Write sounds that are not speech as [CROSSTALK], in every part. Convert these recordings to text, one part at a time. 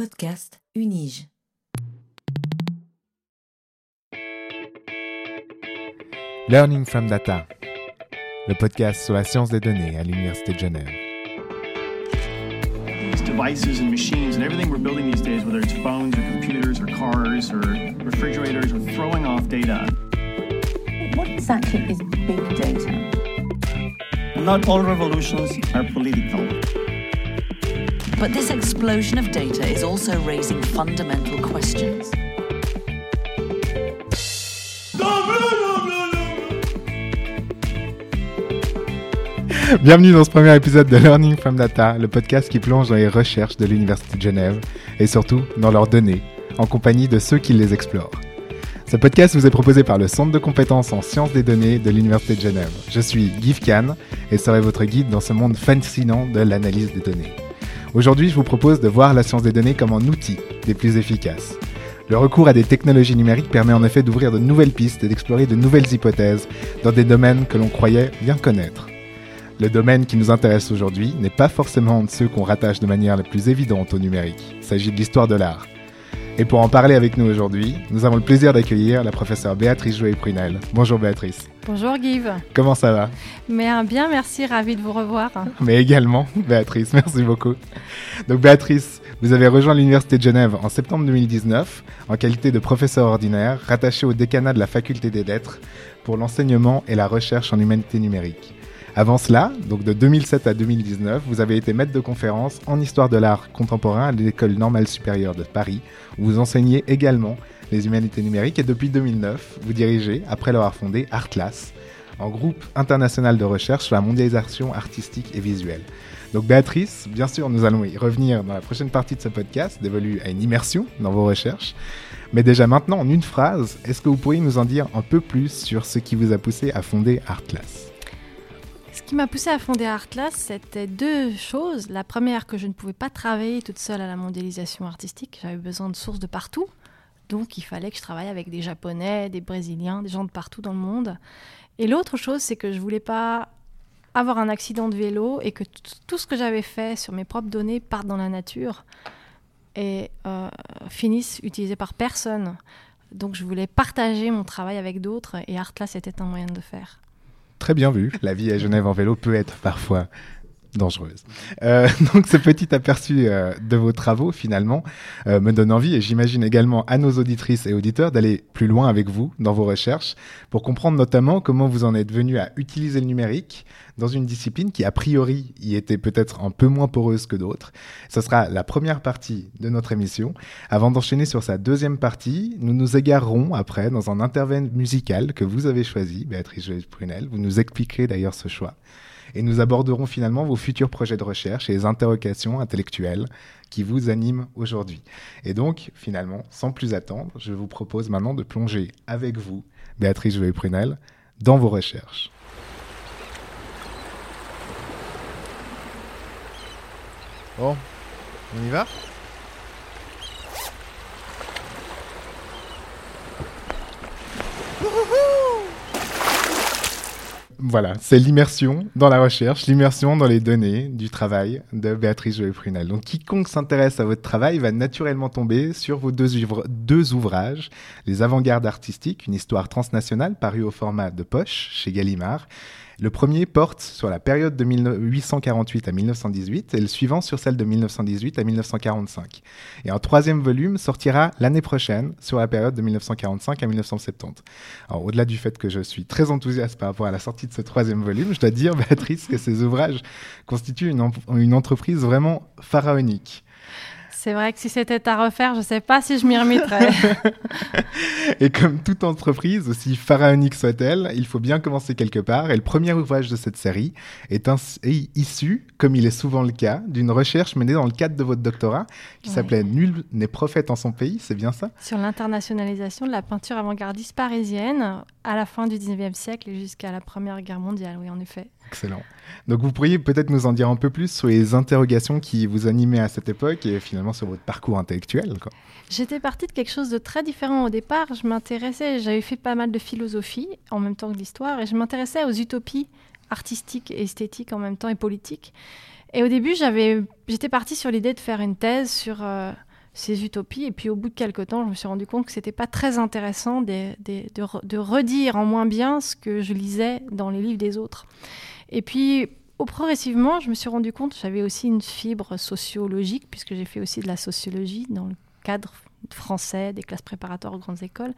Podcast Unige. Learning from Data, le podcast sur la science des données à l'Université de Genève. these devices and machines and everything we're building these days, whether it's phones or computers or cars or refrigerators, are throwing off data. What exactly is big data? Not all revolutions are political. But this explosion of data is also raising fundamental questions. Bienvenue dans ce premier épisode de Learning from Data, le podcast qui plonge dans les recherches de l'Université de Genève et surtout dans leurs données, en compagnie de ceux qui les explorent. Ce podcast vous est proposé par le Centre de compétences en sciences des données de l'Université de Genève. Je suis Guy Kahn et serai votre guide dans ce monde fascinant de l'analyse des données. Aujourd'hui, je vous propose de voir la science des données comme un outil des plus efficaces. Le recours à des technologies numériques permet en effet d'ouvrir de nouvelles pistes et d'explorer de nouvelles hypothèses dans des domaines que l'on croyait bien connaître. Le domaine qui nous intéresse aujourd'hui n'est pas forcément de ceux qu'on rattache de manière la plus évidente au numérique. Il s'agit de l'histoire de l'art. Et pour en parler avec nous aujourd'hui, nous avons le plaisir d'accueillir la professeure Béatrice Jouet-Prunel. Bonjour Béatrice. Bonjour Guy. Comment ça va? Mais un bien, merci, ravi de vous revoir. Mais également, [LAUGHS] Béatrice, merci beaucoup. Donc Béatrice, vous avez rejoint l'Université de Genève en septembre 2019 en qualité de professeur ordinaire rattaché au décanat de la Faculté des Lettres pour l'enseignement et la recherche en humanité numérique. Avant cela, donc de 2007 à 2019, vous avez été maître de conférence en histoire de l'art contemporain à l'École normale supérieure de Paris, où vous enseignez également les humanités numériques et depuis 2009, vous dirigez, après l'avoir fondé, Artlas, en groupe international de recherche sur la mondialisation artistique et visuelle. Donc Béatrice, bien sûr, nous allons y revenir dans la prochaine partie de ce podcast, dévolue à une immersion dans vos recherches. Mais déjà maintenant, en une phrase, est-ce que vous pourriez nous en dire un peu plus sur ce qui vous a poussé à fonder Artlas? Ce qui m'a poussé à fonder Artlas, c'était deux choses. La première, que je ne pouvais pas travailler toute seule à la mondialisation artistique. J'avais besoin de sources de partout. Donc il fallait que je travaille avec des Japonais, des Brésiliens, des gens de partout dans le monde. Et l'autre chose, c'est que je voulais pas avoir un accident de vélo et que tout ce que j'avais fait sur mes propres données parte dans la nature et euh, finisse utilisé par personne. Donc je voulais partager mon travail avec d'autres et Artlas était un moyen de faire. Très bien vu, la vie à Genève en vélo peut être parfois dangereuse. Euh, [LAUGHS] donc ce petit aperçu euh, de vos travaux finalement euh, me donne envie et j'imagine également à nos auditrices et auditeurs d'aller plus loin avec vous dans vos recherches pour comprendre notamment comment vous en êtes venu à utiliser le numérique dans une discipline qui a priori y était peut-être un peu moins poreuse que d'autres. Ce sera la première partie de notre émission. Avant d'enchaîner sur sa deuxième partie, nous nous égarerons après dans un intervention musical que vous avez choisi, Béatrice Joël-Prunel. Vous nous expliquerez d'ailleurs ce choix et nous aborderons finalement vos futurs projets de recherche et les interrogations intellectuelles qui vous animent aujourd'hui. Et donc, finalement, sans plus attendre, je vous propose maintenant de plonger avec vous, Béatrice Jouet-Prunel, dans vos recherches. Bon, on y va? Voilà, c'est l'immersion dans la recherche, l'immersion dans les données du travail de Béatrice Joël-Prunel. Donc quiconque s'intéresse à votre travail va naturellement tomber sur vos deux, ouvra deux ouvrages, Les avant-gardes artistiques, une histoire transnationale parue au format de poche chez Gallimard. Le premier porte sur la période de 1848 à 1918 et le suivant sur celle de 1918 à 1945. Et un troisième volume sortira l'année prochaine sur la période de 1945 à 1970. Alors au-delà du fait que je suis très enthousiaste par rapport à la sortie de ce troisième volume, je dois dire, [LAUGHS] Béatrice, que ces ouvrages constituent une entreprise vraiment pharaonique. C'est vrai que si c'était à refaire, je ne sais pas si je m'y remettrais. [LAUGHS] et comme toute entreprise, aussi pharaonique soit-elle, il faut bien commencer quelque part. Et le premier ouvrage de cette série est, issu, comme il est souvent le cas, d'une recherche menée dans le cadre de votre doctorat, qui ouais. s'appelait Nul n'est prophète en son pays, c'est bien ça? Sur l'internationalisation de la peinture avant-gardiste parisienne à la fin du 19e siècle et jusqu'à la Première Guerre mondiale, oui, en effet. Excellent. Donc vous pourriez peut-être nous en dire un peu plus sur les interrogations qui vous animaient à cette époque et finalement sur votre parcours intellectuel. J'étais partie de quelque chose de très différent au départ. Je m'intéressais, j'avais fait pas mal de philosophie en même temps que l'histoire et je m'intéressais aux utopies artistiques et esthétiques en même temps et politiques. Et au début, j'étais partie sur l'idée de faire une thèse sur euh, ces utopies. Et puis au bout de quelques temps, je me suis rendu compte que c'était pas très intéressant de, de, de, de, redire en moins bien ce que je lisais dans les livres des autres. Et puis au progressivement, je me suis rendu compte, j'avais aussi une fibre sociologique, puisque j'ai fait aussi de la sociologie dans le cadre français, des classes préparatoires aux grandes écoles.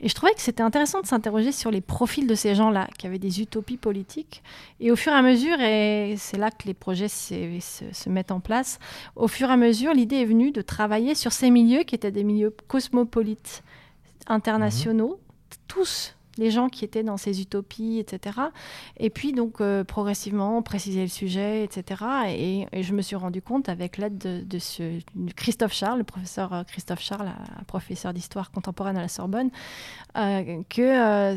Et je trouvais que c'était intéressant de s'interroger sur les profils de ces gens-là, qui avaient des utopies politiques. Et au fur et à mesure, et c'est là que les projets se, se, mettent en place, au fur et à mesure, l'idée est venue de travailler sur ces milieux qui étaient des milieux cosmopolites, internationaux, mmh. tous les gens qui étaient dans ces utopies, etc. Et puis donc euh, progressivement préciser le sujet, etc. Et, je me suis rendu compte avec l'aide de, Christophe Charles, le professeur euh, Christophe Charles, professeur d'histoire contemporaine à la Sorbonne, euh, qu'il euh,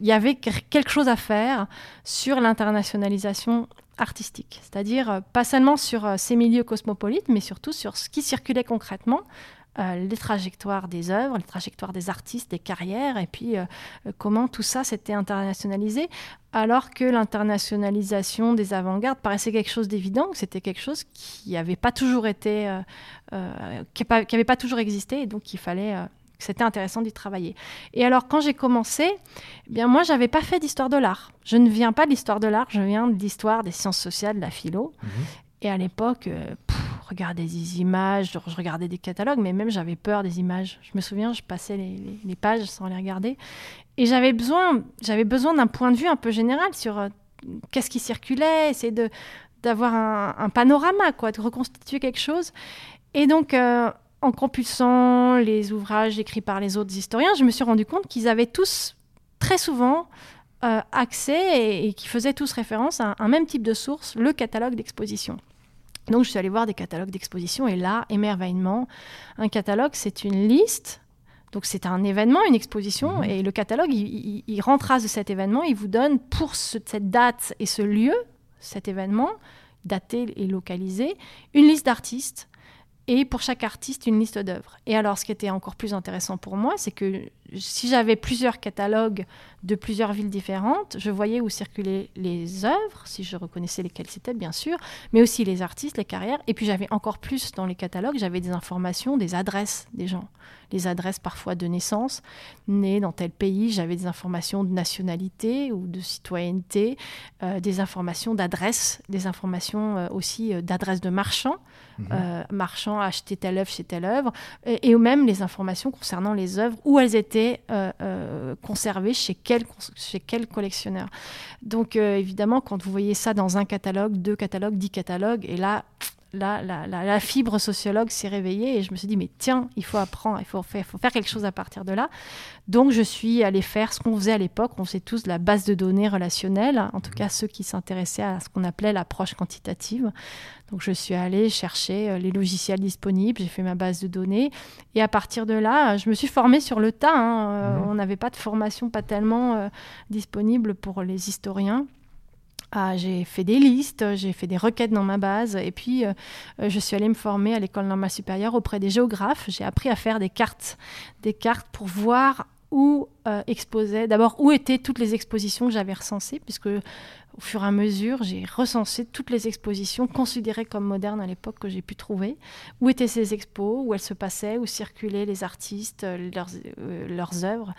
y avait quelque chose à faire sur l'internationalisation artistique, c'est-à-dire pas seulement sur ces milieux cosmopolites, mais surtout sur ce qui circulait concrètement euh, les trajectoires des œuvres, les trajectoires des artistes, des carrières, et puis euh, euh, comment tout ça s'était internationalisé, alors que l'internationalisation des avant-gardes paraissait quelque chose d'évident, que c'était quelque chose qui n'avait pas toujours été, qui n'avait pas toujours existé, et donc il fallait c'était intéressant d'y travailler. Et alors, quand j'ai commencé, eh bien moi, j'avais pas fait d'histoire de l'art. Je ne viens pas de l'histoire de l'art, je viens de l'histoire des sciences sociales, de la philo. Mmh. Et à l'époque, regardais des images, je regardais des catalogues, mais même j'avais peur des images. Je me souviens, je passais les, pages sans les regarder. Et j'avais besoin, j'avais besoin d'un point de vue un peu général sur euh, qu'est-ce qui circulait, essayer de, d'avoir un, panorama, quoi, de reconstituer quelque chose. Et donc, euh, en compulsant les ouvrages écrits par les autres historiens, je me suis rendu compte qu'ils avaient tous, très souvent, euh, accès et, et qui faisaient tous référence à un même type de source, le catalogue d'exposition. Donc je suis allée voir des catalogues d'exposition et là, émerveillement, un catalogue, c'est une liste. Donc c'est un événement, une exposition, mhm. et le catalogue, il, il, rend trace de cet événement, il vous donne pour cette date et ce lieu, cet événement, daté et localisé, une liste d'artistes, et pour chaque artiste, une liste d'œuvres. Et alors, ce qui était encore plus intéressant pour moi, c'est que si j'avais plusieurs catalogues de plusieurs villes différentes, je voyais où circulaient les œuvres, si je reconnaissais lesquelles c'était, bien sûr, mais aussi les artistes, les carrières. Et puis j'avais encore plus dans les catalogues, j'avais des informations, des adresses des gens. Les adresses parfois de naissance, nés dans tel pays, j'avais des informations de nationalité ou de citoyenneté, euh, des informations d'adresse, des informations euh, aussi euh, d'adresse de marchands, mhm. marchands acheter telle œuvre chez telle œuvre, et, et même les informations concernant les œuvres, où elles étaient euh, euh, conservé chez quel, chez quel collectionneur. Donc euh, évidemment, quand vous voyez ça dans un catalogue, deux catalogues, dix catalogues, et là, la, la, fibre sociologue s'est réveillée et je me suis dit, mais tiens, il faut apprendre, il faut faire, faut faire quelque chose à partir de là. Donc, je suis allée faire ce qu'on faisait à l'époque. On faisait tous de la base de données relationnelle, en tout mmh. cas ceux qui s'intéressaient à ce qu'on appelait l'approche quantitative. Donc, je suis allée chercher euh, les logiciels disponibles, j'ai fait ma base de données. Et à partir de là, je me suis formée sur le tas. Hein. Euh, mmh. On n'avait pas de formation pas tellement euh, disponible pour les historiens. Ah, j'ai fait des listes, j'ai fait des requêtes dans ma base, et puis euh, je suis allée me former à l'école normale supérieure auprès des géographes. J'ai appris à faire des cartes, des cartes pour voir où euh, exposaient, d'abord où étaient toutes les expositions que j'avais recensées, puisque au fur et à mesure, j'ai recensé toutes les expositions considérées comme modernes à l'époque que j'ai pu trouver. Où étaient ces expos, où elles se passaient, où circulaient les artistes, leurs, leurs œuvres.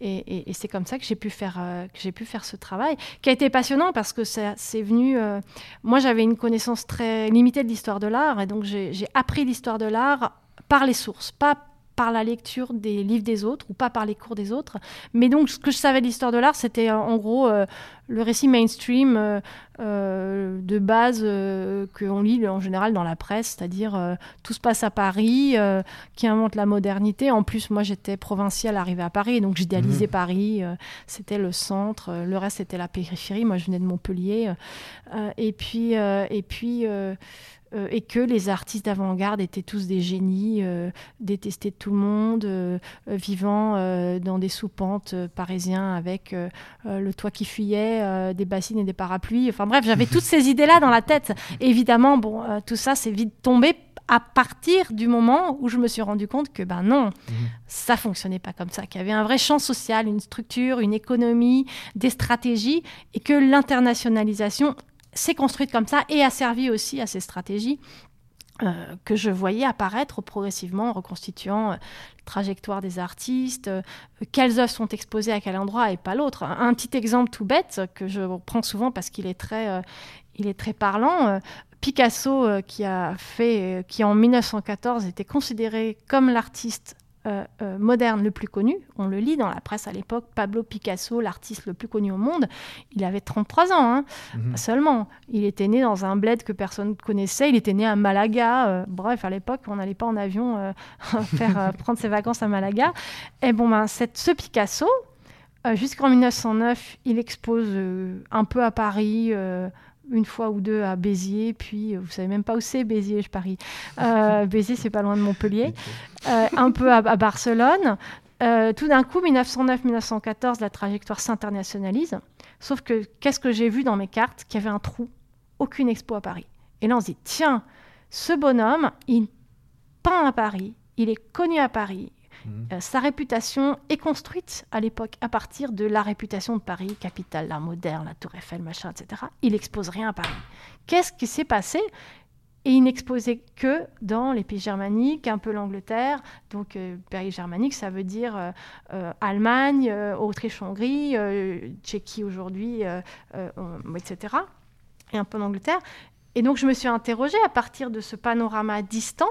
Et, c'est comme ça que j'ai pu faire euh, j'ai pu faire ce travail, qui a été passionnant parce que c'est venu. Euh, moi, j'avais une connaissance très limitée de l'histoire de l'art, et donc j'ai appris l'histoire de l'art par les sources, pas par la lecture des livres des autres ou pas par les cours des autres. Mais donc, ce que je savais de l'histoire de l'art, c'était euh, en gros euh, le récit mainstream euh, de base qu'on lit en général dans la presse, c'est-à-dire tout se passe à Paris, qui invente la modernité. En plus, moi, j'étais provinciale arrivée à Paris, donc j'idéalisais mmh. Paris. c'était le centre, le reste, c'était la périphérie. Moi, je venais de Montpellier. et puis, et puis euh, et que les artistes d'avant-garde étaient tous des génies, euh, détestés de tout le monde, euh, vivant dans des soupentes parisiens avec le toit qui fuyait, des bassines et des parapluies. Enfin bref, j'avais [LAUGHS] toutes ces idées-là dans la tête. évidemment, bon, tout ça, c'est vite tombé à partir du moment où je me suis rendu compte que ben non, mmh. ça fonctionnait pas comme ça, qu'il y avait un vrai champ social, une structure, une économie, des stratégies, et que l'internationalisation s'est construite comme ça et a servi aussi à ces stratégies euh, que je voyais apparaître progressivement en reconstituant euh, la trajectoire des artistes, euh, quelles œuvres sont exposées à quel endroit et pas l'autre. Un, petit exemple tout bête que je prends souvent parce qu'il est très, euh, il est très parlant. euh, Picasso, qui a fait, qui en 1914 était considéré comme l'artiste euh, euh, moderne le plus connu. On le lit dans la presse à l'époque. Pablo Picasso, l'artiste le plus connu au monde, il avait 33 ans hein, Mhm. seulement. Il était né dans un bled que personne ne connaissait. Il était né à Malaga. euh, bref, à l'époque, on n'allait pas en avion [LAUGHS] faire prendre ses vacances à Malaga. Et bon, ben, ce Picasso, jusqu'en 1909, il expose un peu à Paris. Une fois ou deux à Béziers, puis euh, vous savez même pas où c'est Béziers, je parie. Euh, [LAUGHS] Béziers, c'est pas loin de Montpellier. Euh, un peu à, à Barcelone. Euh, tout d'un coup, 1909-1914, la trajectoire s'internationalise. Sauf que qu'est-ce que j'ai vu dans mes cartes? Qu'il y avait un trou, aucune expo à Paris. Et là, on se dit tiens, ce bonhomme, il peint à Paris, il est connu à Paris. Euh, sa réputation est construite à l'époque à partir de la réputation de Paris, capitale, l'art moderne, la Tour Eiffel, machin, etc. Il expose rien à Paris. Qu'est-ce qui s'est passé? Et il n'exposait que dans les pays germaniques, un peu l'Angleterre. Donc, euh, pays germanique, ça veut dire euh, euh, Allemagne, Autriche-Hongrie, Tchéquie aujourd'hui, etc. Et un peu l'Angleterre. Et donc, je me suis interrogée à partir de ce panorama distant,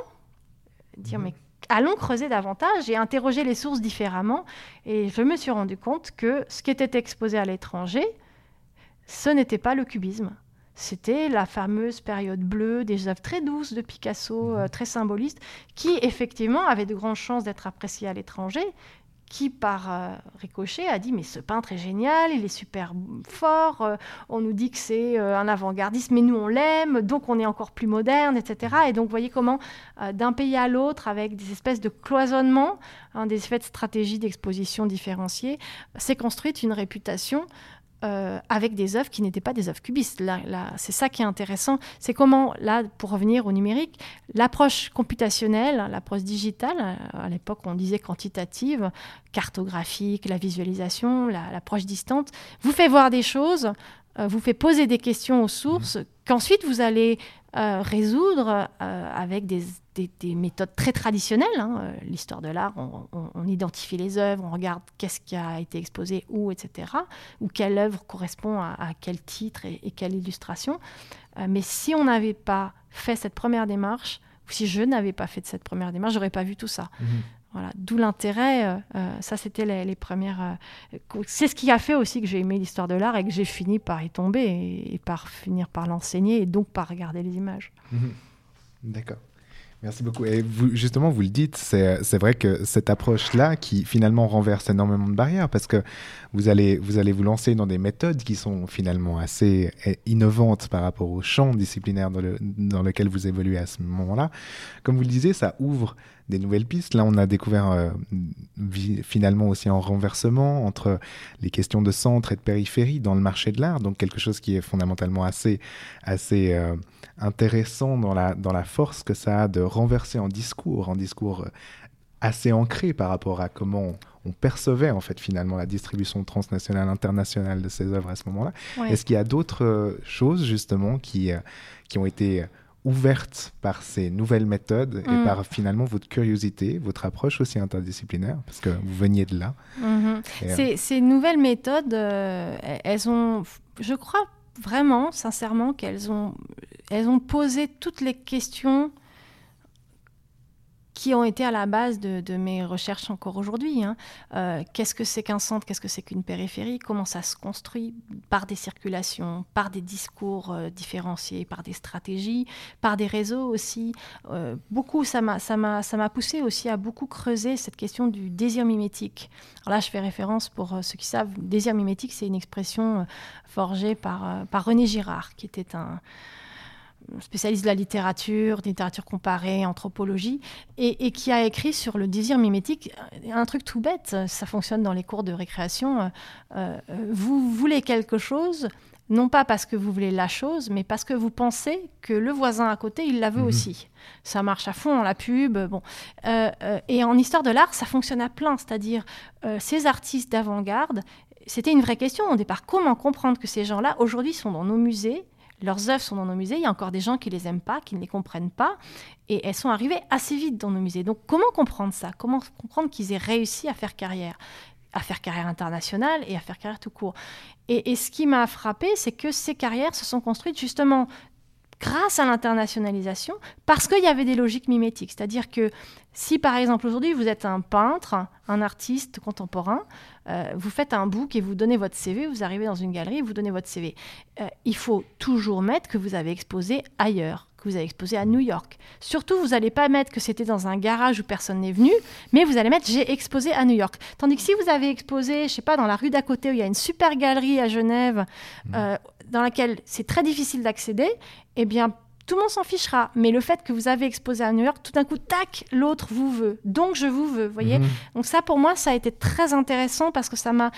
dire, mais allons creuser davantage et interroger les sources différemment. Et je me suis rendu compte que ce qui était exposé à l'étranger, ce n'était pas le cubisme. C'était la fameuse période bleue, des œuvres très douces de Picasso, euh, très symbolistes, qui effectivement avaient de grandes chances d'être appréciées à l'étranger, qui par euh, ricochet a dit mais ce peintre est génial, il est super fort, euh, on nous dit que c'est euh, un avant-gardiste, mais nous on l'aime, donc on est encore plus moderne, etc. Et donc vous voyez comment d'un pays à l'autre, avec des espèces de cloisonnements, hein, des effets de stratégie d'exposition différenciée, s'est construite une réputation euh, avec des œuvres qui n'étaient pas des œuvres cubistes. Là, là, c'est ça qui est intéressant. C'est comment, là, pour revenir au numérique, l'approche computationnelle, l'approche digitale, euh, à l'époque on disait quantitative, cartographique, la visualisation, la- l'approche distante, vous fait voir des choses, euh, vous fait poser des questions aux sources, qu'ensuite vous allez euh, résoudre euh, avec des, des- des méthodes très traditionnelles. hein. Euh, L'histoire de l'art, on, identifie les œuvres, on regarde qu'est-ce qui a été exposé où, etc. Ou quelle œuvre correspond à, quel titre et, quelle illustration. Mais si on n'avait pas fait cette première démarche, ou si je n'avais pas fait cette première démarche, j'aurais pas vu tout ça. Mhm. Voilà, d'où l'intérêt. euh, euh, ça, c'était les, les premières. euh, c'est ce qui a fait aussi que j'ai aimé l'histoire de l'art et que j'ai fini par y tomber et, par finir par l'enseigner et donc par regarder les images. Mhm. D'accord. Merci beaucoup. Et vous, justement, vous le dites, c'est c'est vrai que cette approche-là qui finalement renverse énormément de barrières parce que vous allez, vous allez vous lancer dans des méthodes qui sont finalement assez eh, innovantes par rapport au champ disciplinaire dans, le, dans lequel vous évoluez à ce moment-là. Comme vous le disiez, ça ouvre des nouvelles pistes. Là, on a découvert euh, finalement aussi un renversement entre les questions de centre et de périphérie dans le marché de l'art, donc quelque chose qui est fondamentalement assez, assez euh, intéressant dans la, dans la force que ça a de renverser en discours, en discours euh, assez ancré par rapport à comment on, percevait en fait finalement la distribution transnationale, internationale de ces œuvres à ce moment-là. Ouais. Est-ce qu'il y a d'autres choses justement qui, qui ont été ouvertes par ces nouvelles méthodes et Mm. par finalement votre curiosité, votre approche aussi interdisciplinaire, parce que vous veniez de là. Mhm. Et, euh, Ces, ces nouvelles méthodes, euh, elles ont, je crois vraiment, sincèrement, qu'elles ont, elles ont posé toutes les questions qui ont été à la base de, mes recherches encore aujourd'hui. hein. Euh, qu'est-ce que c'est qu'un centre Qu'est-ce que c'est qu'une périphérie Comment ça se construit Par des circulations, par des discours euh, différenciés, par des stratégies, par des réseaux aussi. Euh, beaucoup, ça m'a, ça m'a, ça m'a poussé aussi à beaucoup creuser cette question du désir mimétique. Alors là, je fais référence pour ceux qui savent, désir mimétique, c'est une expression forgée par, par René Girard, qui était un spécialiste de la littérature, de littérature comparée, anthropologie, et, et qui a écrit sur le désir mimétique un truc tout bête. Ça fonctionne dans les cours de récréation. euh, euh, vous voulez quelque chose, non pas parce que vous voulez la chose, mais parce que vous pensez que le voisin à côté, il la veut Mhm. aussi. Ça marche à fond la pub. Bon. Euh, euh, et en histoire de l'art, ça fonctionne à plein. C'est-à-dire, ces artistes d'avant-garde, c'était une vraie question au départ. Comment comprendre que ces gens-là, aujourd'hui, sont dans nos musées Leurs œuvres sont dans nos musées, il y a encore des gens qui les aiment pas, qui ne les comprennent pas, et elles sont arrivées assez vite dans nos musées. Donc comment comprendre ça? Comment comprendre qu'ils aient réussi à faire carrière à faire carrière internationale et à faire carrière tout court? Et, et ce qui m'a frappé, c'est que ces carrières se sont construites justement grâce à l'internationalisation, parce qu'il y avait des logiques mimétiques. C'est-à-dire que si par exemple aujourd'hui vous êtes un peintre, un artiste contemporain, euh, vous faites un book et vous donnez votre CV, vous arrivez dans une galerie, vous donnez votre CV. Euh, il faut toujours mettre que vous avez exposé ailleurs, que vous avez exposé à New York. Surtout, vous n'allez pas mettre que c'était dans un garage où personne n'est venu, mais vous allez mettre j'ai exposé à New York. Tandis que si vous avez exposé, je sais pas, dans la rue d'à côté où il y a une super galerie à Genève, mmh. euh, dans laquelle c'est très difficile d'accéder, eh bien tout le monde s'en fichera. Mais le fait que vous avez exposé à New York, tout d'un coup, tac, l'autre vous veut. Donc je vous veux, voyez. Mhm. Donc ça, pour moi, ça a été très intéressant parce que ça m'a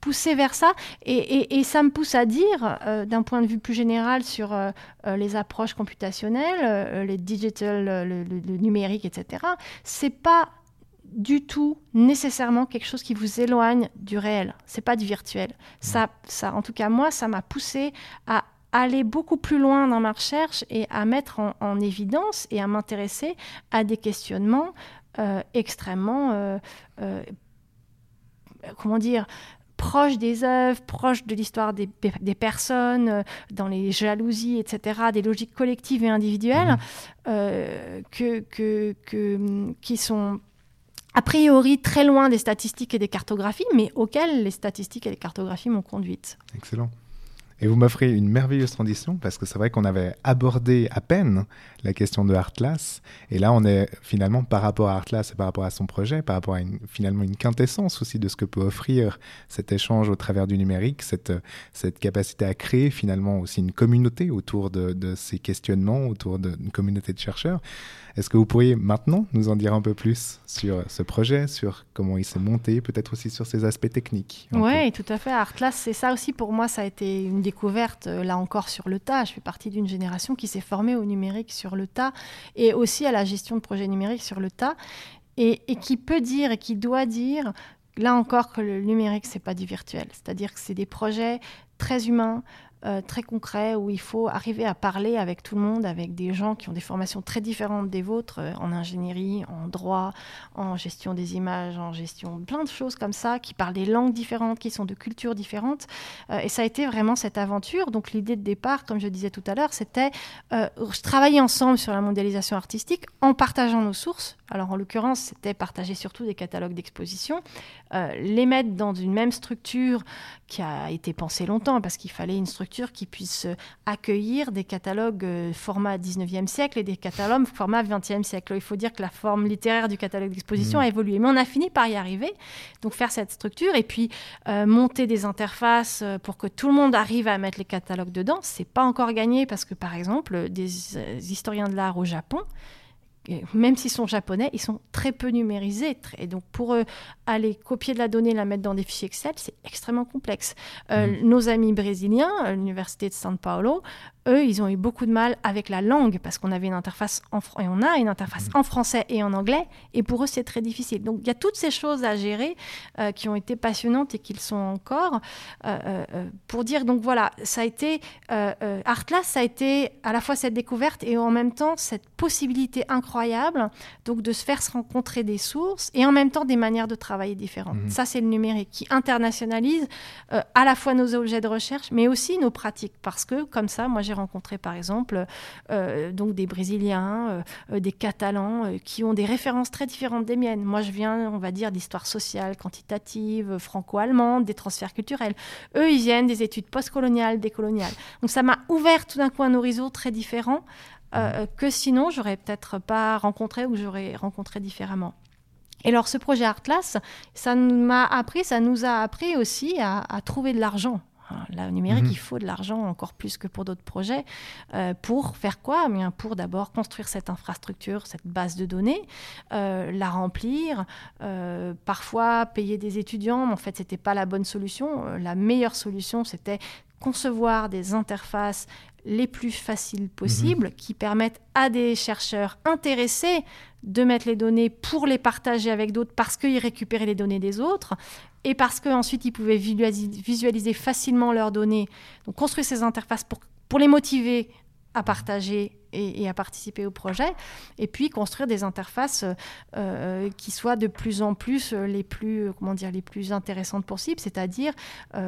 poussé vers ça et, ça me pousse à dire, euh, d'un point de vue plus général sur euh, euh, les approches computationnelles, les digital, le, le numérique, etc. C'est pas du tout nécessairement quelque chose qui vous éloigne du réel. C'est pas du virtuel. Ça, ça, en tout cas moi, ça m'a poussé à aller beaucoup plus loin dans ma recherche et à mettre en, évidence et à m'intéresser à des questionnements euh, extrêmement, euh, euh, comment dire, proches des œuvres, proches de l'histoire des, personnes, dans les jalousies, etc., des logiques collectives et individuelles, mmh. que, que, que, qui sont a priori très loin des statistiques et des cartographies, mais auxquelles les statistiques et les cartographies m'ont conduite. Excellent. Et vous m'offrez une merveilleuse transition parce que c'est vrai qu'on avait abordé à peine la question de Artlas. Et là, on est finalement par rapport à Artlas et par rapport à son projet, par rapport à une, finalement une quintessence aussi de ce que peut offrir cet échange au travers du numérique, cette, cette capacité à créer finalement aussi une communauté autour de, de ces questionnements, autour d'une communauté de chercheurs. Est-ce que vous pourriez maintenant nous en dire un peu plus sur ce projet, sur comment il s'est monté, peut-être aussi sur ses aspects techniques Oui, tout à fait. Artlas, c'est ça aussi pour moi, ça a été une découverte, euh, là encore, sur le tas. Je fais partie d'une génération qui s'est formée au numérique sur le tas et aussi à la gestion de projets numériques sur le tas et, qui peut dire et qui doit dire là encore que le numérique, c'est pas du virtuel. C'est-à-dire que c'est des projets très humains, euh, très concret où il faut arriver à parler avec tout le monde, avec des gens qui ont des formations très différentes des vôtres euh, en ingénierie, en droit, en gestion des images, en gestion plein de choses comme ça, qui parlent des langues différentes, qui sont de cultures différentes. Euh, et ça a été vraiment cette aventure. Donc l'idée de départ, comme je disais tout à l'heure, c'était travailler ensemble sur la mondialisation artistique en partageant nos sources. Alors en l'occurrence, c'était partager surtout des catalogues d'exposition, les mettre dans une même structure qui a été pensée longtemps parce qu'il fallait une structure qui puisse accueillir des catalogues euh, format 19e siècle et des catalogues format 20e siècle. Il faut dire que la forme littéraire du catalogue d'exposition mmh. a évolué. Mais on a fini par y arriver, donc faire cette structure et puis euh, monter des interfaces euh, pour que tout le monde arrive à mettre les catalogues dedans. C'est pas encore gagné parce que, par exemple, des historiens de l'art au Japon, même s'ils sont japonais, ils sont très peu numérisés. Et donc, pour eux, aller copier de la donnée, la mettre dans des fichiers Excel, c'est extrêmement complexe. Euh, mmh. Nos amis brésiliens, à l'université de São Paulo, eux, ils ont eu beaucoup de mal avec la langue parce qu'on avait une interface en et on a une interface mmh. en français et en anglais, et pour eux, c'est très difficile. Donc, il y a toutes ces choses à gérer euh, qui ont été passionnantes et qui le sont encore. Euh, pour dire, donc voilà, ça a été Artlas, ça a été à la fois cette découverte et en même temps cette possibilité incroyable donc de se faire se rencontrer des sources et en même temps des manières de travailler différentes. Mhm. Ça, c'est le numérique qui internationalise euh, à la fois nos objets de recherche, mais aussi nos pratiques. Parce que, comme ça, moi, j'ai rencontré, par exemple, euh, donc des Brésiliens, euh, des Catalans, qui ont des références très différentes des miennes. Moi, je viens, on va dire, d'histoire sociale, quantitative, franco-allemande, des transferts culturels. Eux, ils viennent des études postcoloniales, décoloniales. Donc, ça m'a ouvert tout d'un coup un horizon très différent euh, que sinon j'aurais peut-être pas rencontré ou j'aurais rencontré différemment. Et alors ce projet Artlas, ça m'a appris, ça nous a appris aussi à, trouver de l'argent. Hein, là, au numérique, mhm. il faut de l'argent encore plus que pour d'autres projets. Euh, pour faire quoi? Eh Bien Pour d'abord construire cette infrastructure, cette base de données, euh, la remplir, parfois payer des étudiants, mais en fait, ce n'était pas la bonne solution. la meilleure solution, c'était concevoir des interfaces les plus faciles possibles, mhm. qui permettent à des chercheurs intéressés de mettre les données pour les partager avec d'autres parce qu'ils récupéraient les données des autres et parce qu'ensuite ils pouvaient visualiser, facilement leurs données. Donc construire ces interfaces pour les motiver à partager et, à participer au projet, et puis construire des interfaces euh, qui soient de plus en plus les plus, comment dire, les plus intéressantes possibles. C'est-à-dire,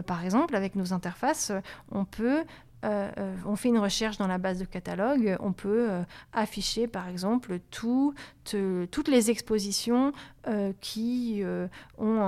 par exemple, avec nos interfaces, on peut euh, euh, on fait une recherche dans la base de catalogue, on peut euh, afficher par exemple toutes les expositions qui ont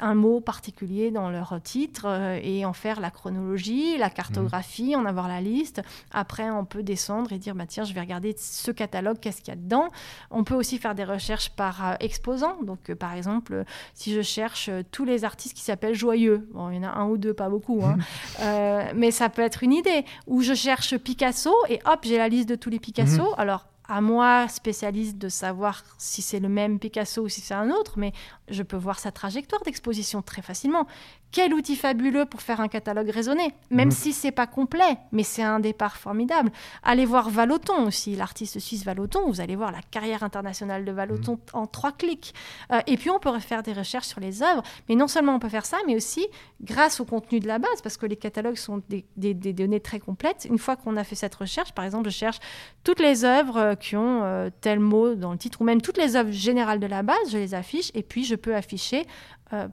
un, mot particulier dans leur titre et en faire la chronologie, la cartographie, en avoir la liste. Après, on peut descendre et dire bah, tiens, je vais regarder ce catalogue, qu'est-ce qu'il y a dedans. On peut aussi faire des recherches par exposant. Donc, par exemple, si je cherche tous les artistes qui s'appellent Joyeux, bon, il y en a un ou deux, pas beaucoup, hein, [LAUGHS] mais ça peut être une idée où je cherche Picasso et hop, j'ai la liste de tous les Picasso. Mhm. Alors, à moi, spécialiste, de savoir si c'est le même Picasso ou si c'est un autre, mais je peux voir sa trajectoire d'exposition très facilement. Quel outil fabuleux pour faire un catalogue raisonné, même si mhm. si c'est pas complet, mais c'est un départ formidable. Allez voir Valoton aussi, l'artiste suisse Valoton, vous allez voir la carrière internationale de Valoton mhm. en trois clics. Euh, et puis on peut faire des recherches sur les œuvres, mais non seulement on peut faire ça, mais aussi grâce au contenu de la base, parce que les catalogues sont des, données très complètes. Une fois qu'on a fait cette recherche, par exemple, je cherche toutes les œuvres euh, qui ont euh, tel mot dans le titre, ou même toutes les œuvres générales de la base, je les affiche, et puis je peux afficher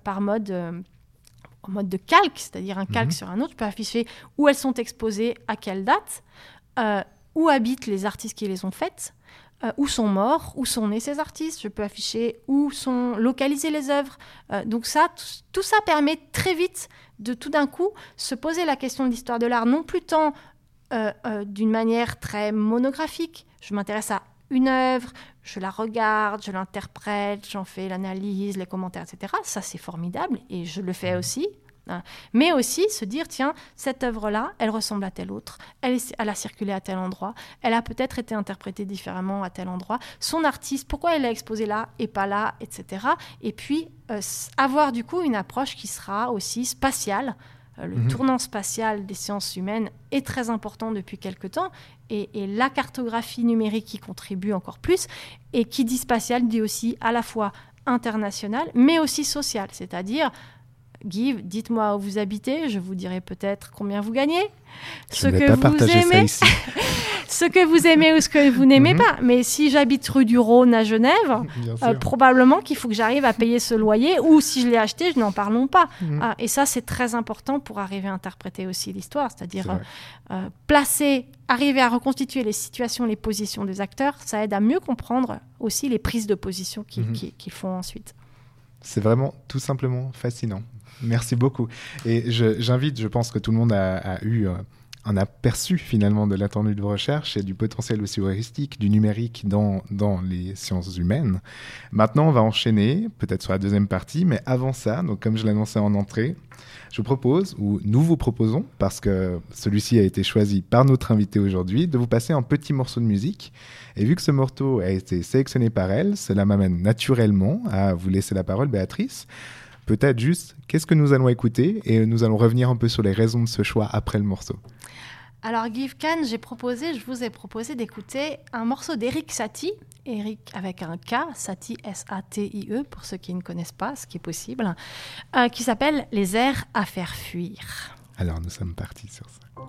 par mode en mode de calque, c'est-à-dire un calque mhm. sur un autre. Je peux afficher où elles sont exposées, à quelle date, euh, où habitent les artistes qui les ont faites, euh, où sont morts, où sont nés ces artistes. Je peux afficher où sont localisées les œuvres. Euh, donc ça, tout, ça permet très vite de tout d'un coup se poser la question de l'histoire de l'art, non plus tant d'une manière très monographique. Je m'intéresse à une œuvre, je la regarde, je l'interprète, j'en fais l'analyse, les commentaires, etc. Ça, c'est formidable et je le fais mmh. aussi. Hein. Mais aussi se dire, tiens, cette œuvre-là, elle ressemble à telle autre, elle, elle, a circulé à tel endroit, elle a peut-être été interprétée différemment à tel endroit, son artiste, pourquoi elle est exposée là et pas là, etc. Et puis, euh, avoir du coup une approche qui sera aussi spatiale, euh, le mhm. tournant spatial des sciences humaines est très important depuis quelque temps et, la cartographie numérique y contribue encore plus. Et qui dit spatial dit aussi à la fois international mais aussi social, c'est-à-dire Guy, dites-moi où vous habitez, je vous dirai peut-être combien vous gagnez, ce que vous aimez. [LAUGHS] ce que vous aimez ou ce que vous n'aimez mhm. pas. Mais si j'habite rue du Rhône à Genève, euh, probablement qu'il faut que j'arrive à payer ce loyer, ou si je l'ai acheté, je n'en parlons pas. Mhm. Ah, et ça, c'est très important pour arriver à interpréter aussi l'histoire, c'est-à-dire euh, euh, placer, arriver à reconstituer les situations, les positions des acteurs, ça aide à mieux comprendre aussi les prises de position qu'ils mhm. font ensuite. C'est vraiment tout simplement fascinant. Merci beaucoup. Et j'invite, je, pense que tout le monde a, eu un aperçu finalement de l'attendu de recherche et du potentiel aussi heuristique du numérique dans, dans les sciences humaines. Maintenant, on va enchaîner, peut-être sur la deuxième partie, mais avant ça, donc comme je l'annonçais en entrée, je vous propose, ou nous vous proposons, parce que celui-ci a été choisi par notre invité aujourd'hui, de vous passer un petit morceau de musique. Et vu que ce morceau a été sélectionné par elle, cela m'amène naturellement à vous laisser la parole, Béatrice. Peut-être juste, qu'est-ce que nous allons écouter et nous allons revenir un peu sur les raisons de ce choix après le morceau. Alors, Give Can, j'ai proposé, je vous ai proposé d'écouter un morceau d'Eric Satie, Eric avec un K, Satie S-A-T-I-E, pour ceux qui ne connaissent pas, ce qui est possible, euh, qui s'appelle Les airs à faire fuir. Alors, nous sommes partis sur ça.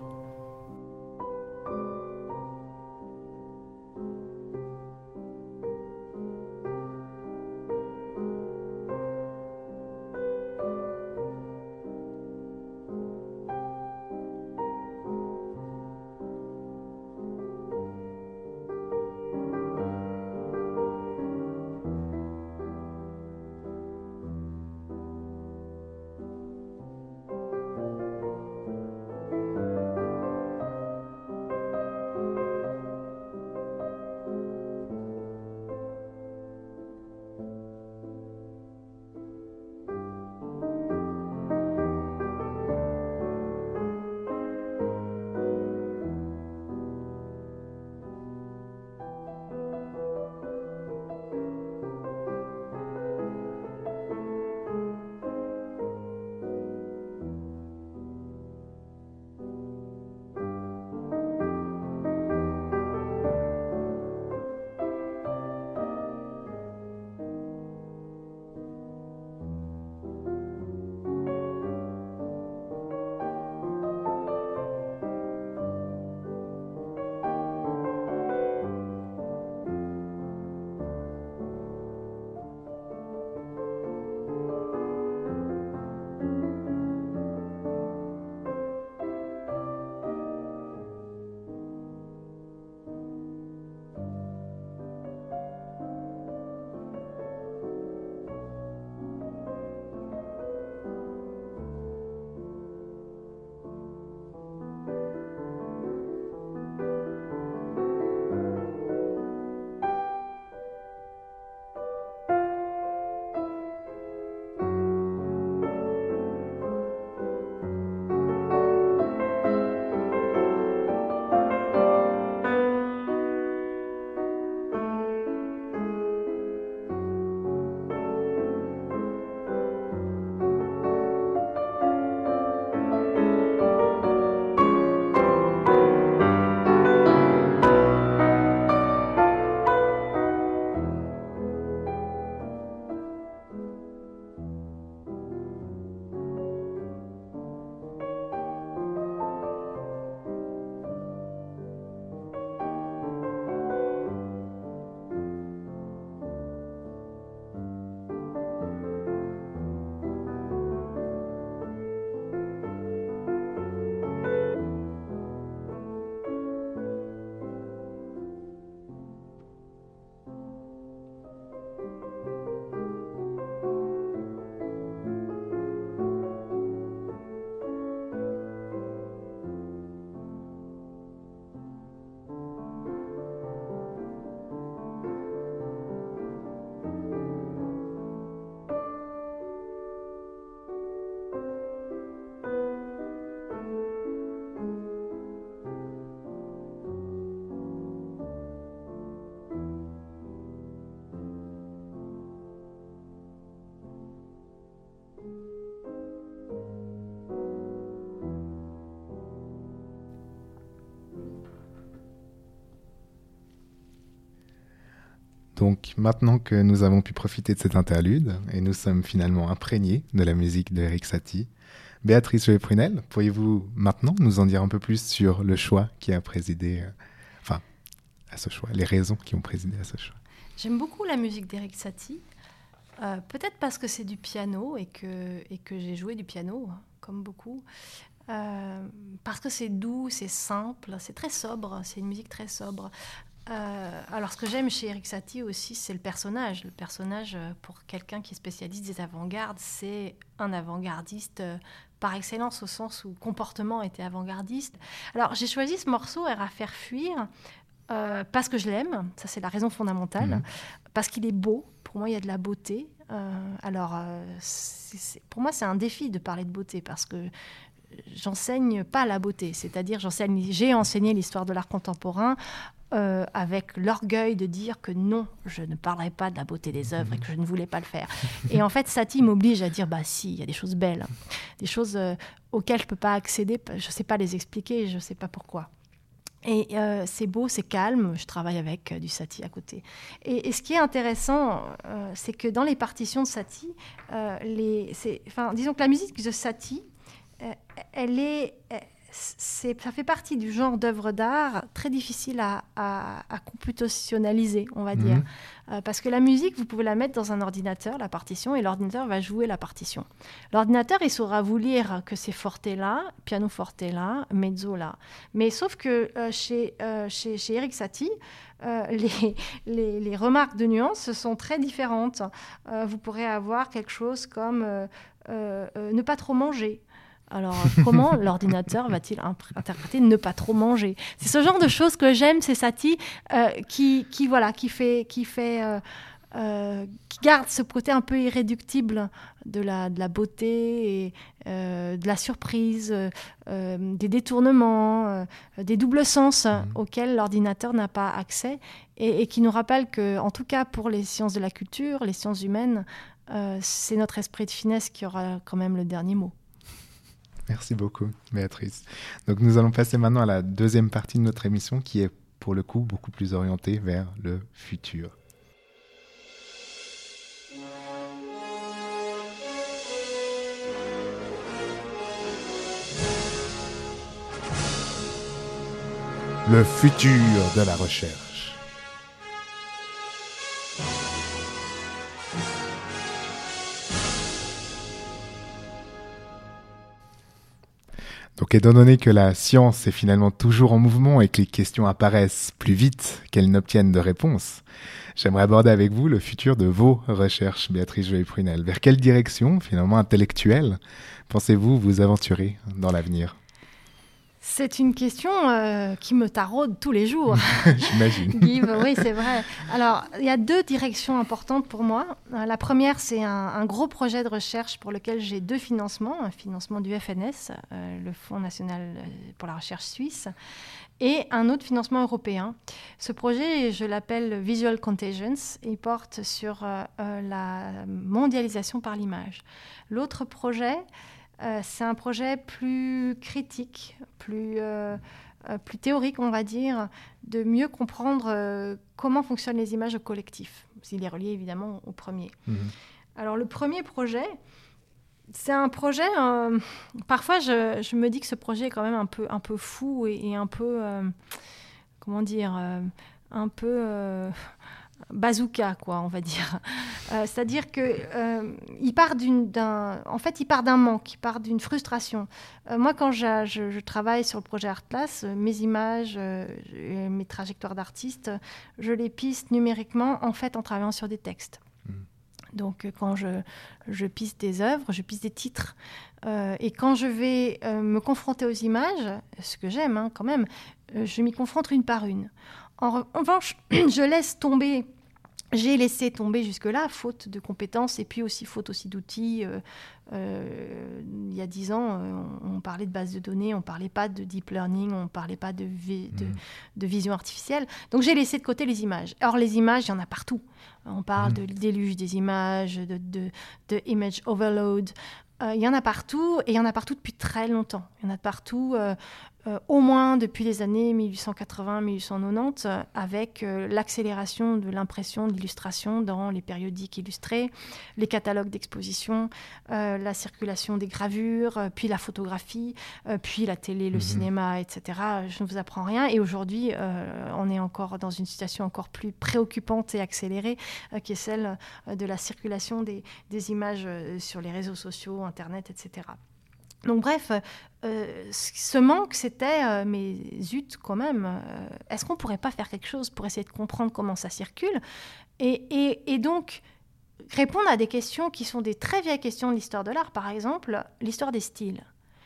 Donc maintenant que nous avons pu profiter de cette interlude et nous sommes finalement imprégnés de la musique de Eric Satie, Béatrice Prunel, pourriez-vous maintenant nous en dire un peu plus sur le choix qui a présidé, euh, enfin, à ce choix, les raisons qui ont présidé à ce choix? J'aime beaucoup la musique d'Eric Satie, euh, peut-être parce que c'est du piano et que, et que j'ai joué du piano, hein, comme beaucoup. Euh, parce que c'est doux, c'est simple, c'est très sobre, c'est une musique très sobre. Euh, alors, ce que j'aime chez Eric Satie aussi, c'est le personnage. Le personnage, euh, pour quelqu'un qui est spécialiste des avant-gardes, c'est un avant-gardiste euh, par excellence, au sens où comportement était avant-gardiste. Alors, j'ai choisi ce morceau, R à faire fuir, parce que je l'aime. Ça, c'est la raison fondamentale. Mhm. Parce qu'il est beau. Pour moi, il y a de la beauté. alors, pour moi, c'est un défi de parler de beauté parce que j'enseigne pas la beauté, c'est-à-dire j'enseigne, j'ai enseigné l'histoire de l'art contemporain euh, avec l'orgueil de dire que non, je ne parlerai pas de la beauté des œuvres et que je ne voulais pas le faire. [LAUGHS] Et en fait, Satie m'oblige à dire, bah si, il y a des choses belles, des choses euh, auxquelles je peux pas accéder, je sais pas les expliquer, je sais pas pourquoi. Et euh, c'est beau, c'est calme, je travaille avec du Satie à côté. Et, ce qui est intéressant, c'est que dans les partitions de Satie, les, disons que la musique de Satie, elle est ça fait partie du genre d'œuvre d'art très difficile à, à, computationnaliser, on va dire. Mhm. Euh, parce que la musique, vous pouvez la mettre dans un ordinateur, la partition, et l'ordinateur va jouer la partition. L'ordinateur, il saura vous lire que c'est forte là, piano forte là, mezzo là. Mais sauf que euh, chez, euh, chez, chez, Eric Satie, [LAUGHS] les, les, les, remarques de nuances sont très différentes. vous pourrez avoir quelque chose comme ne pas trop manger alors, comment [LAUGHS] l'ordinateur va-t-il interpréter ne pas trop manger? C'est ce genre de choses que j'aime, c'est Satie, euh, qui, qui, voilà, qui fait, qui fait, euh, euh, qui garde ce côté un peu irréductible de la, de la beauté et de la surprise, des détournements, des doubles sens mmh. auxquels l'ordinateur n'a pas accès, et, et, qui nous rappelle que, en tout cas pour les sciences de la culture, les sciences humaines, c'est notre esprit de finesse qui aura quand même le dernier mot. Merci beaucoup, Béatrice. Donc nous allons passer maintenant à la deuxième partie de notre émission qui est pour le coup beaucoup plus orientée vers le futur. Le futur de la recherche. Donc étant donné que la science est finalement toujours en mouvement et que les questions apparaissent plus vite qu'elles n'obtiennent de réponse, j'aimerais aborder avec vous le futur de vos recherches, Béatrice Joël-Prunel. Vers quelle direction, finalement intellectuelle, pensez-vous vous aventurer dans l'avenir? C'est une question euh, qui me taraude tous les jours. [LAUGHS] J'imagine. [LAUGHS] oui, c'est vrai. Alors, il y a deux directions importantes pour moi. Euh, la première, c'est un, gros projet de recherche pour lequel j'ai deux financements. Un financement du FNS, euh, le Fonds national pour la recherche suisse, et un autre financement européen. Ce projet, je l'appelle Visual Contagions. Il porte sur la mondialisation par l'image. L'autre projet, euh, c'est un projet plus critique, plus, euh, euh, plus théorique, on va dire, de mieux comprendre comment fonctionnent les images au collectif. Il est relié évidemment au premier. Mhm. Alors le premier projet, c'est un projet. parfois, je, je, me dis que ce projet est quand même un peu, un peu fou et, et un peu, comment dire, un peu bazooka, quoi, on va dire. Euh, c'est-à-dire que euh, il part d'un, en fait, il part d'un manque, il part d'une frustration. Euh, moi, quand je, travaille sur le projet Artlas, mes images, mes trajectoires d'artistes, je les piste numériquement, en fait, en travaillant sur des textes. Hmm. Donc, quand je, je piste des œuvres, je piste des titres. et quand je vais me confronter aux images, ce que j'aime hein, quand même, je m'y confronte une par une. En revanche, [CLEARS THROAT] je laisse tomber, j'ai laissé tomber jusque-là, faute de compétences et puis aussi faute aussi d'outils. Euh, euh, il y a dix ans, euh, on, parlait de base de données, on parlait pas de deep learning, on parlait pas de, mm. de, vision artificielle. Donc j'ai laissé de côté les images. Or les images, il y en a partout. On parle mm. de déluge des images, de, de image overload. Il y en a partout et il y en a partout depuis très longtemps. Il y en a partout euh, au moins depuis les années 1880-1890, euh, avec euh, l'accélération de l'impression, de l'illustration dans les périodiques illustrés, les catalogues d'exposition, la circulation des gravures, puis la photographie, puis la télé, le Mhm. cinéma, etc. Je ne vous apprends rien. Et aujourd'hui, on est encore dans une situation encore plus préoccupante et accélérée, qui est celle de la circulation des, des images sur les réseaux sociaux, Internet, etc. Donc bref, euh, ce manque, c'était, euh, mais zut quand même, euh, est-ce qu'on pourrait pas faire quelque chose pour essayer de comprendre comment ça circule et, et, et, donc répondre à des questions qui sont des très vieilles questions de l'histoire de l'art, par exemple l'histoire des styles.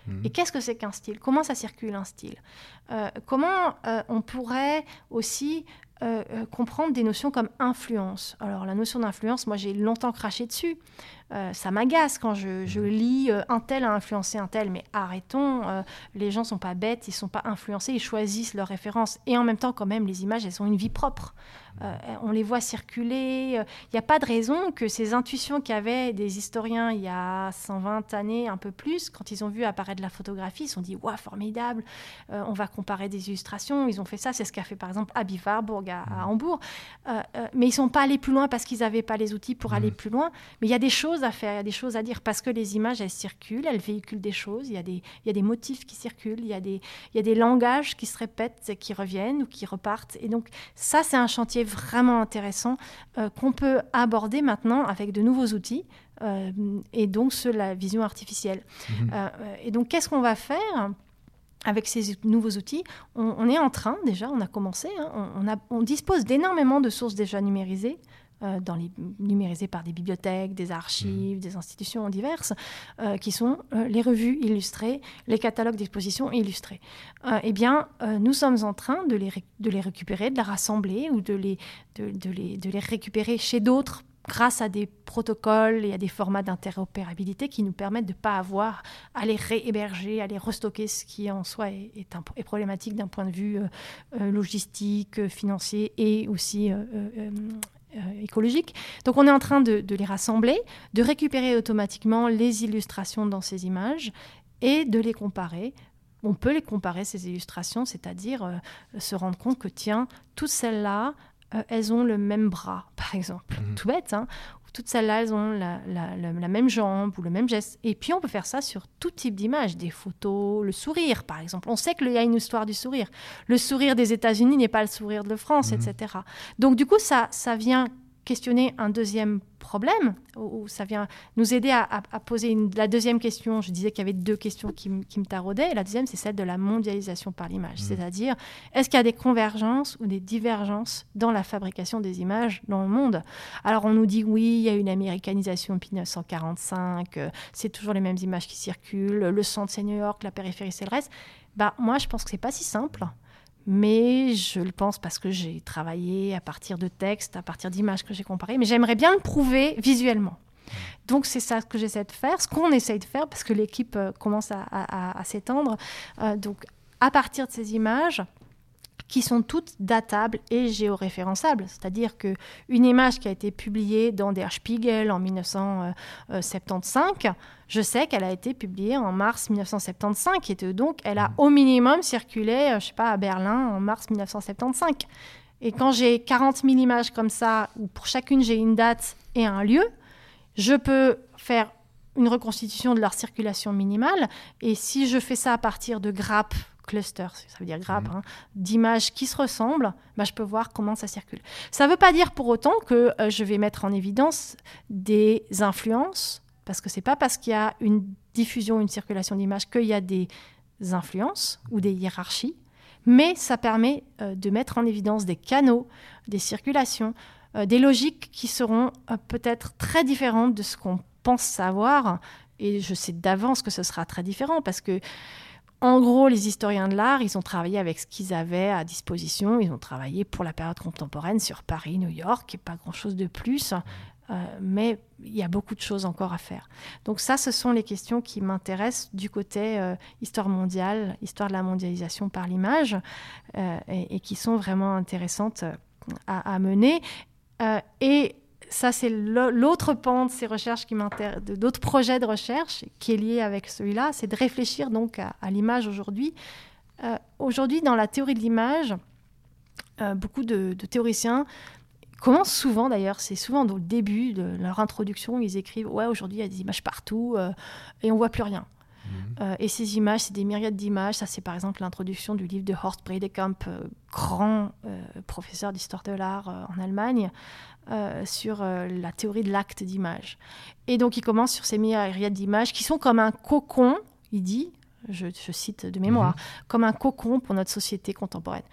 Mhm. Et qu'est-ce que c'est qu'un style? Comment ça circule un style? Comment on pourrait aussi euh, comprendre des notions comme influence. Alors la notion d'influence, moi j'ai longtemps craché dessus. Euh, ça m'agace quand je, je lis euh, un tel a influencé un tel, mais arrêtons, les gens sont pas bêtes, ils sont pas influencés, ils choisissent leurs références. Et en même temps, quand même, les images, elles ont une vie propre. On les voit circuler. Il n'y a pas de raison que ces intuitions qu'avaient des historiens il y a 120 années, un peu plus, quand ils ont vu apparaître la photographie, ils se sont dit, waouh, formidable, on va comparer des illustrations. Ils ont fait ça, c'est ce qu'a fait par exemple Abby Warburg à, à Hambourg. Euh, euh, mais ils sont pas allés plus loin parce qu'ils n'avaient pas les outils pour mmh. aller plus loin. Mais il y a des choses à faire, il y a des choses à dire parce que les images, elles circulent, elles véhiculent des choses. Il y a des, il y a des motifs qui circulent, il y, a des, il y a des langages qui se répètent qui reviennent ou qui repartent. Et donc ça, c'est un chantier vraiment intéressant euh, qu'on peut aborder maintenant avec de nouveaux outils. Euh, et donc, sur la vision artificielle. Mmh. et donc, qu'est-ce qu'on va faire avec ces nouveaux outils, on, on, est en train déjà, on a commencé, hein, on, on, a, on, dispose d'énormément de sources déjà numérisées, euh, dans les, numérisées par des bibliothèques, des archives, mmh. des institutions diverses, euh, qui sont euh, les revues illustrées, les catalogues d'exposition illustrés. eh bien, nous sommes en train de les, de les récupérer, de les rassembler ou de les, de, de les, de les récupérer chez d'autres grâce à des protocoles et à des formats d'interopérabilité qui nous permettent de ne pas avoir à les réhéberger, à les restocker, ce qui en soi est, est, un, est problématique d'un point de vue euh, euh, logistique, financier et aussi euh, écologique. Donc on est en train de, de, les rassembler, de récupérer automatiquement les illustrations dans ces images et de les comparer on peut les comparer, ces illustrations, c'est-à-dire euh, se rendre compte que, tiens, toutes celles-là, euh, elles ont le même bras, [LAUGHS] par exemple. Mmh. Tout bête, hein toutes celles-là, elles ont la, la, la, la, même jambe ou le même geste. Et puis, on peut faire ça sur tout type d'image, des photos, le sourire, par exemple. On sait qu'il y a une histoire du sourire. Le sourire des États-Unis n'est pas le sourire de la France, mmh. etc. Donc, du coup, ça, ça vient questionner un deuxième problème, où ça vient nous aider à, à, à poser une, la deuxième question. Je disais qu'il y avait deux questions qui, qui me taraudaient. Et la deuxième, c'est celle de la mondialisation par l'image. Mmh. C'est-à-dire, est-ce qu'il y a des convergences ou des divergences dans la fabrication des images dans le monde? Alors, on nous dit oui, il y a une américanisation depuis 1945, euh, c'est toujours les mêmes images qui circulent, le centre, c'est New York, la périphérie, c'est le reste. Bah, moi, je pense que c'est pas si simple mais je le pense parce que j'ai travaillé à partir de textes, à partir d'images que j'ai comparées, mais j'aimerais bien le prouver visuellement. Donc c'est ça que j'essaie de faire, ce qu'on essaye de faire, parce que l'équipe euh, commence à, à, à s'étendre. Euh, donc à partir de ces images, qui sont toutes datables et géoréférençables. C'est-à-dire qu'une image qui a été publiée dans Der Spiegel en 1975, je sais qu'elle a été publiée en mars 1975 et donc elle a au minimum circulé, je sais pas, à Berlin en mars 1975. Et quand j'ai 40 000 images comme ça, où pour chacune j'ai une date et un lieu, je peux faire une reconstitution de leur circulation minimale. Et si je fais ça à partir de grappes cluster, ça veut dire grappe, mmh. hein, d'images qui se ressemblent, bah, je peux voir comment ça circule. Ça ne veut pas dire pour autant que euh, je vais mettre en évidence des influences, parce que c'est pas parce qu'il y a une diffusion, une circulation d'images qu'il y a des influences ou des hiérarchies, mais ça permet euh, de mettre en évidence des canaux, des circulations, euh, des logiques qui seront peut-être très différentes de ce qu'on pense savoir. Et je sais d'avance que ce sera très différent parce que en gros, les historiens de l'art, ils ont travaillé avec ce qu'ils avaient à disposition. Ils ont travaillé pour la période contemporaine sur Paris, New York, et pas grand-chose de plus. Euh, mais il y a beaucoup de choses encore à faire. Donc ça, ce sont les questions qui m'intéressent du côté euh, histoire mondiale, histoire de la mondialisation par l'image, euh, et, qui sont vraiment intéressantes à, à mener. Ça, c'est l'autre pan de ces recherches qui m'intéressent, d'autres projets de recherche qui est lié avec celui-là, c'est de réfléchir donc à, l'image aujourd'hui Euh, Aujourd'hui, dans la théorie de l'image, euh, beaucoup de, de théoriciens commencent souvent d'ailleurs, c'est souvent dans le début de leur introduction, ils écrivent Ouais, aujourd'hui il y a des images partout euh, et on voit plus rien. Euh, et ces images, c'est des myriades d'images. Ça, c'est par exemple l'introduction du livre de Horst Bredekamp, euh, grand euh, professeur d'histoire de l'art en Allemagne, sur la théorie de l'acte d'image. Et donc, il commence sur ces myriades d'images qui sont comme un cocon, il dit, je, je cite de mémoire, comme un cocon pour notre société contemporaine.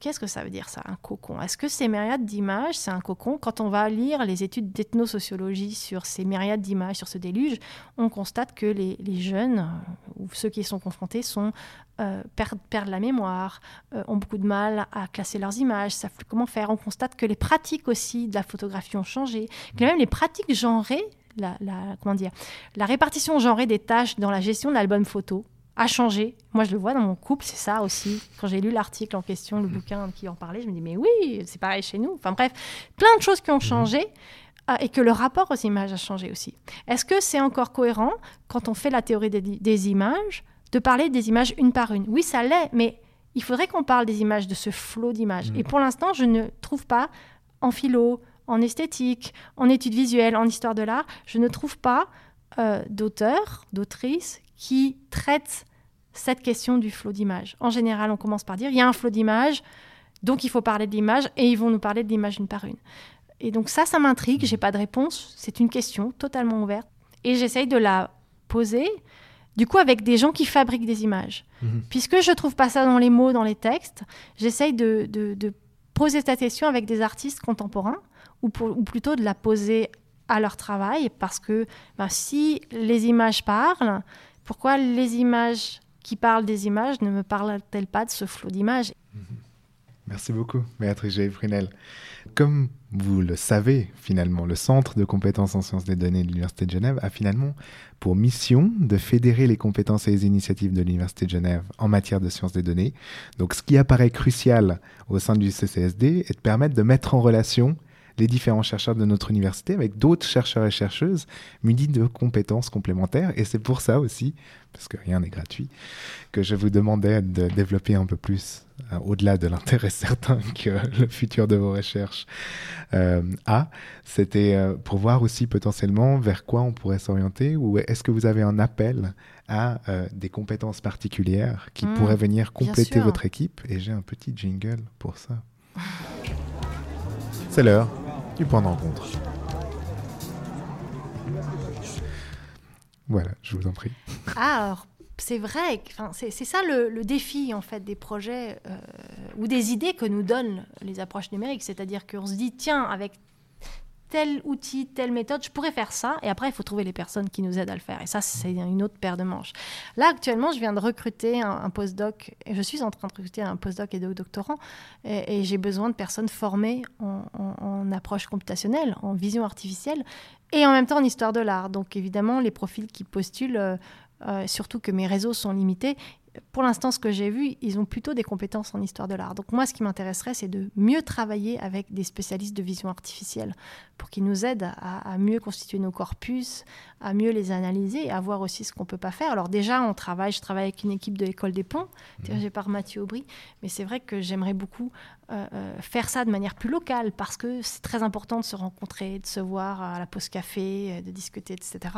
Qu'est-ce que ça veut dire ça, un cocon? Est-ce que ces myriades d'images, c'est un cocon? Quand on va lire les études d'ethnosociologie sur ces myriades d'images, sur ce déluge, on constate que les, jeunes, euh, ou ceux qui y sont confrontés, euh, perdent, la mémoire, euh, ont beaucoup de mal à classer leurs images, savent plus comment faire. On constate que les pratiques aussi de la photographie ont changé, que même les pratiques genrées, la, la- comment dire, la répartition genrée des tâches dans la gestion de l'album photo a changé. Moi, je le vois dans mon couple, c'est ça aussi. Quand j'ai lu l'article en question, le bouquin qui en parlait, je me dis, mais oui, c'est pareil chez nous. Enfin bref, plein de choses qui ont changé euh, et que le rapport aux images a changé aussi. Est-ce que c'est encore cohérent, quand on fait la théorie des, des images, de parler des images une par une? Oui, ça l'est, mais il faudrait qu'on parle des images, de ce flot d'images. Et pour l'instant, je ne trouve pas en philo, en esthétique, en études visuelles, en histoire de l'art, je ne trouve pas euh, d'auteurs, d'autrices qui traitent cette question du flot d'images. En général, on commence par dire il y a un flot d'images, donc il faut parler de l'image, et ils vont nous parler de l'image une par une. Et donc ça, ça m'intrigue, j'ai pas de réponse, c'est une question totalement ouverte, et j'essaye de la poser, du coup, avec des gens qui fabriquent des images. Puisque je trouve pas ça dans les mots, dans les textes, j'essaye de, de- de poser cette question avec des artistes contemporains, ou, pour- ou plutôt de la poser à leur travail, parce que ben, si les images parlent, pourquoi les images qui parlent des images ne me parlent-elles pas de ce flot d'images Merci beaucoup, Béatrice G. Prunel. Comme vous le savez, finalement, le Centre de compétences en sciences des données de l'Université de Genève a finalement pour mission de fédérer les compétences et les initiatives de l'Université de Genève en matière de sciences des données. Donc, ce qui apparaît crucial au sein du CCSD est de permettre de mettre en relation les différents chercheurs de notre université avec d'autres chercheurs et chercheuses munis de compétences complémentaires. Et c'est pour ça aussi, parce que rien n'est gratuit, que je vous demandais de développer un peu plus, euh, au-delà de l'intérêt [LAUGHS] certain que le futur de vos recherches euh, a. C'était euh, pour voir aussi potentiellement vers quoi on pourrait s'orienter ou est-ce que vous avez un appel à des compétences particulières qui Mm, pourraient venir compléter votre équipe? Et j'ai un petit jingle pour ça. C'est l'heure du point de. Voilà, je vous en prie. Alors, c'est vrai, c'est ça le, le défi en fait des projets euh, ou des idées que nous donnent les approches numériques, c'est-à-dire qu'on se dit tiens avec tel outil, telle méthode, je pourrais faire ça, et après il faut trouver les personnes qui nous aident à le faire, et ça c'est une autre paire de manches. Là actuellement, je viens de recruter un, un postdoc, je suis en train de recruter un postdoc et deux doctorants, et, j'ai besoin de personnes formées en approche computationnelle, en vision artificielle, et en même temps en histoire de l'art. Donc évidemment, les profils qui postulent euh, euh, surtout que mes réseaux sont limités. Pour l'instant, ce que j'ai vu, ils ont plutôt des compétences en histoire de l'art. Donc moi, ce qui m'intéresserait, c'est de mieux travailler avec des spécialistes de vision artificielle pour qu'ils nous aident à, à mieux constituer nos corpus, à mieux les analyser et à voir aussi ce qu'on peut pas faire. Alors déjà, on travaille, je travaille avec une équipe de l'école des ponts, dirigée par Mathieu Aubry, mais c'est vrai que j'aimerais beaucoup euh, euh, faire ça de manière plus locale parce que c'est très important de se rencontrer, de se voir à la pause café, euh, de discuter, etc.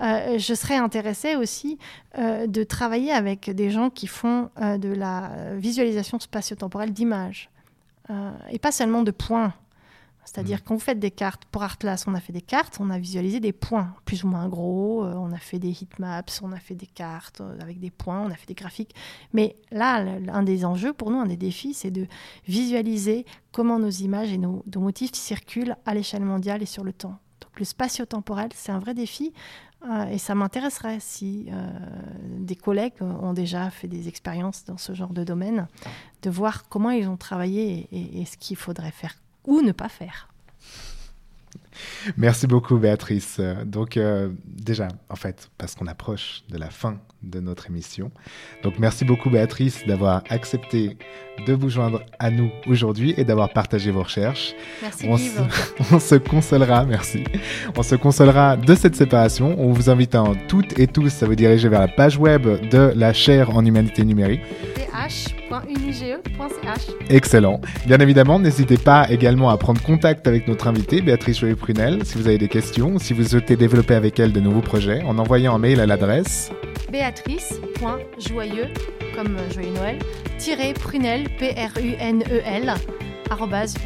Je serais intéressée aussi de travailler avec des gens qui font de la visualisation spatio-temporelle d'images et pas seulement de points. C'est-à-dire quand vous faites des cartes, pour Artlas, on a fait des cartes, on a visualisé des points plus ou moins gros, euh, on a fait des heatmaps, on a fait des cartes euh, avec des points, on a fait des graphiques. Mais là, un des enjeux pour nous, un des défis, c'est de visualiser comment nos images et nos, nos motifs circulent à l'échelle mondiale et sur le temps. Donc le spatio-temporel, c'est un vrai défi euh, et ça m'intéresserait si euh, des collègues ont déjà fait des expériences dans ce genre de domaine, de voir comment ils ont travaillé et, et- et ce qu'il faudrait faire ou ne pas faire. Merci beaucoup, Béatrice. Donc, euh, déjà, en fait, parce qu'on approche de la fin de notre émission. Donc, merci beaucoup, Béatrice, d'avoir accepté de vous joindre à nous aujourd'hui et d'avoir partagé vos recherches. Merci On se, [LAUGHS] on se consolera, merci. On se consolera de cette séparation. On vous invite à en toutes et tous à vous diriger vers la page web de la chaire en humanité numérique. Excellent. Bien évidemment, n'hésitez pas également à prendre contact avec notre invitée, Béatrice Joyeux-Prunel, si vous avez des questions ou si vous souhaitez développer avec elle de nouveaux projets, en envoyant un mail à l'adresse Béatrice.joyeux, comme euh, joyeux Noël, tiré prunel, P-R-U-N-E-L,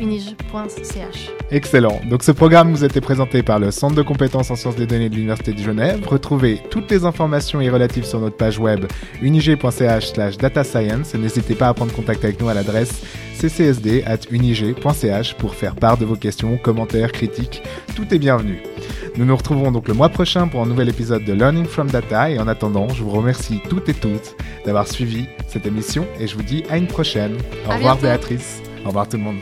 unige.ch. Excellent. Donc ce programme vous a été présenté par le Centre de compétences en sciences des données de l'Université de Genève. Retrouvez toutes les informations y relatives sur notre page web unige.ch slash data science et n'hésitez pas à prendre contact avec nous à l'adresse ccsd.unige.ch pour faire part de vos questions, commentaires, critiques. Tout est bienvenu. Nous nous retrouvons donc le mois prochain pour un nouvel épisode de Learning from Data et en attendant, je vous remercie toutes et toutes d'avoir suivi cette émission et je vous dis à une prochaine. Au À revoir bientôt. Béatrice. Au revoir tout le monde.